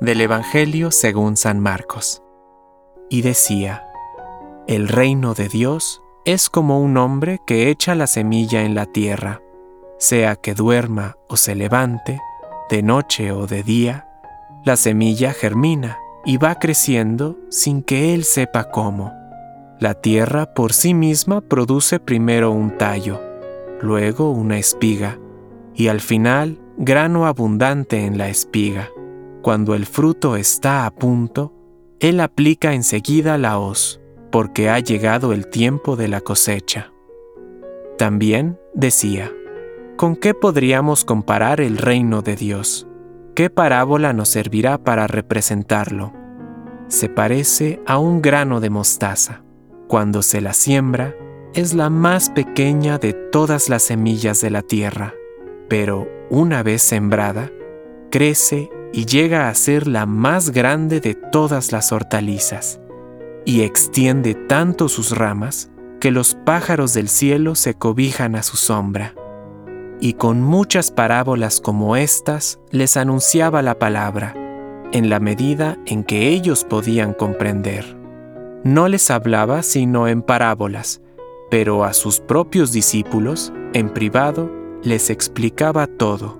Del Evangelio según San Marcos. Y decía, El reino de Dios es como un hombre que echa la semilla en la tierra, sea que duerma o se levante, de noche o de día, la semilla germina y va creciendo sin que él sepa cómo. La tierra por sí misma produce primero un tallo, luego una espiga, y al final grano abundante en la espiga. Cuando el fruto está a punto, él aplica enseguida la hoz, porque ha llegado el tiempo de la cosecha. También decía, ¿con qué podríamos comparar el reino de Dios? ¿Qué parábola nos servirá para representarlo? Se parece a un grano de mostaza. Cuando se la siembra, es la más pequeña de todas las semillas de la tierra, pero una vez sembrada, crece y llega a ser la más grande de todas las hortalizas, y extiende tanto sus ramas que los pájaros del cielo se cobijan a su sombra. Y con muchas parábolas como estas les anunciaba la palabra, en la medida en que ellos podían comprender. No les hablaba sino en parábolas, pero a sus propios discípulos, en privado, les explicaba todo